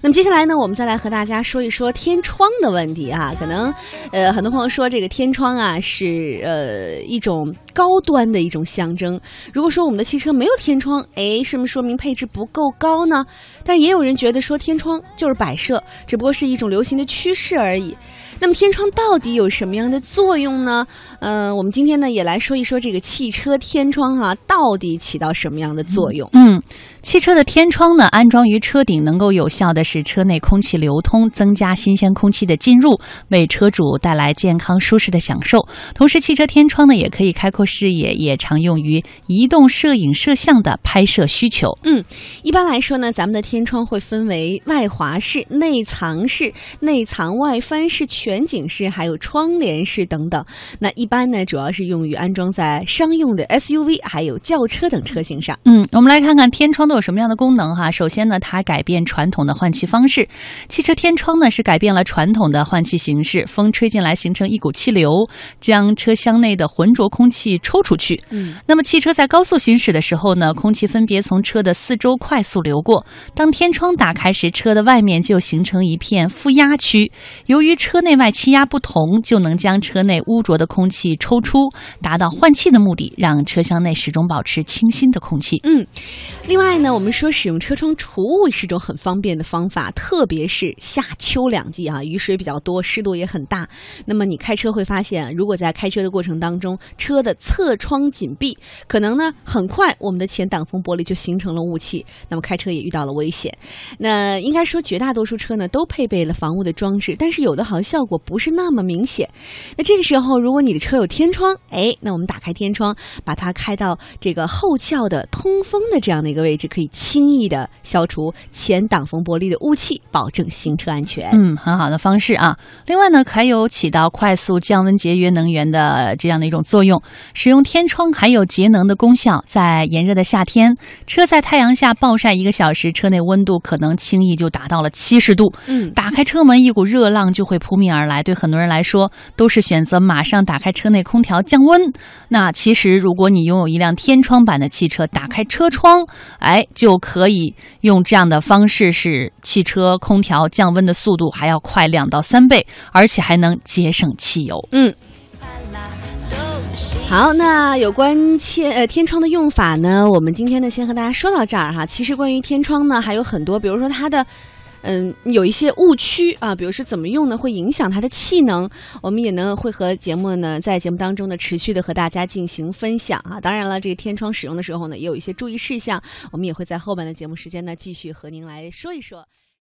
那么接下来呢，我们再来和大家说一说天窗的问题啊。可能，呃，很多朋友说这个天窗啊是呃一种高端的一种象征。如果说我们的汽车没有天窗，哎，是不是说明配置不够高呢？但也有人觉得说天窗就是摆设，只不过是一种流行的趋势而已。那么天窗到底有什么样的作用呢？呃，我们今天呢也来说一说这个汽车天窗哈，到底起到什么样的作用？嗯，汽车的天窗呢，安装于车顶，能够有效的使车内空气流通，增加新鲜空气的进入，为车主带来健康舒适的享受。同时，汽车天窗呢也可以开阔视野，也常用于移动摄影摄像的拍摄需求。嗯，一般来说呢，咱们的天窗会分为外滑式、内藏式、内藏外翻式、全景式，还有窗帘式等等。那一般呢，主要是用于安装在商用的 SUV 还有轿车等车型上。嗯，我们来看看天窗都有什么样的功能哈。首先呢，它改变传统的换气方式。汽车天窗呢是改变了传统的换气形式，风吹进来形成一股气流，将车厢内的浑浊空气抽出去。嗯，那么汽车在高速行驶的时候呢，空气分别从车的四周快速流过。当天窗打开时，车的外面就形成一片负压区。由于车内外气压不同，就能将车内污浊的空气抽出，达到换气的目的，让车厢内始终保持清新的空气。嗯，另外呢，我们说使用车窗除雾是一种很方便的方法，特别是夏秋两季啊，雨水比较多，湿度也很大。那么你开车会发现，如果在开车的过程当中，车的侧窗紧闭，可能呢很快我们的前挡风玻璃就形成了雾气，那么开车也遇到了危险。那应该说绝大多数车呢都配备了防雾的装置，但是有的好像效果不是那么明显。那这个时候，如果你的车有天窗，哎，那我们打开天窗，把它开到这个后翘的通风的这样的一个位置，可以轻易的消除前挡风玻璃的雾气，保证行车安全。嗯，很好的方式啊。另外呢，还有起到快速降温、节约能源的这样的一种作用。使用天窗还有节能的功效。在炎热的夏天，车在太阳下暴晒一个小时，车内温度可能轻易就达到了七十度。嗯，打开车门，一股热浪就会扑面而来。对很多人来说，都是选择马上打开车内空调降温。那其实，如果你拥有一辆天窗版的汽车，打开车窗，哎，就可以用这样的方式，使汽车空调降温的速度还要快两到三倍，而且还能节省汽油。嗯。好，那有关天呃天窗的用法呢，我们今天呢先和大家说到这儿哈。其实关于天窗呢还有很多，比如说它的嗯有一些误区啊，比如说怎么用呢会影响它的气能，我们也呢会和节目呢在节目当中呢持续的和大家进行分享啊。当然了，这个天窗使用的时候呢也有一些注意事项，我们也会在后半的节目时间呢继续和您来说一说。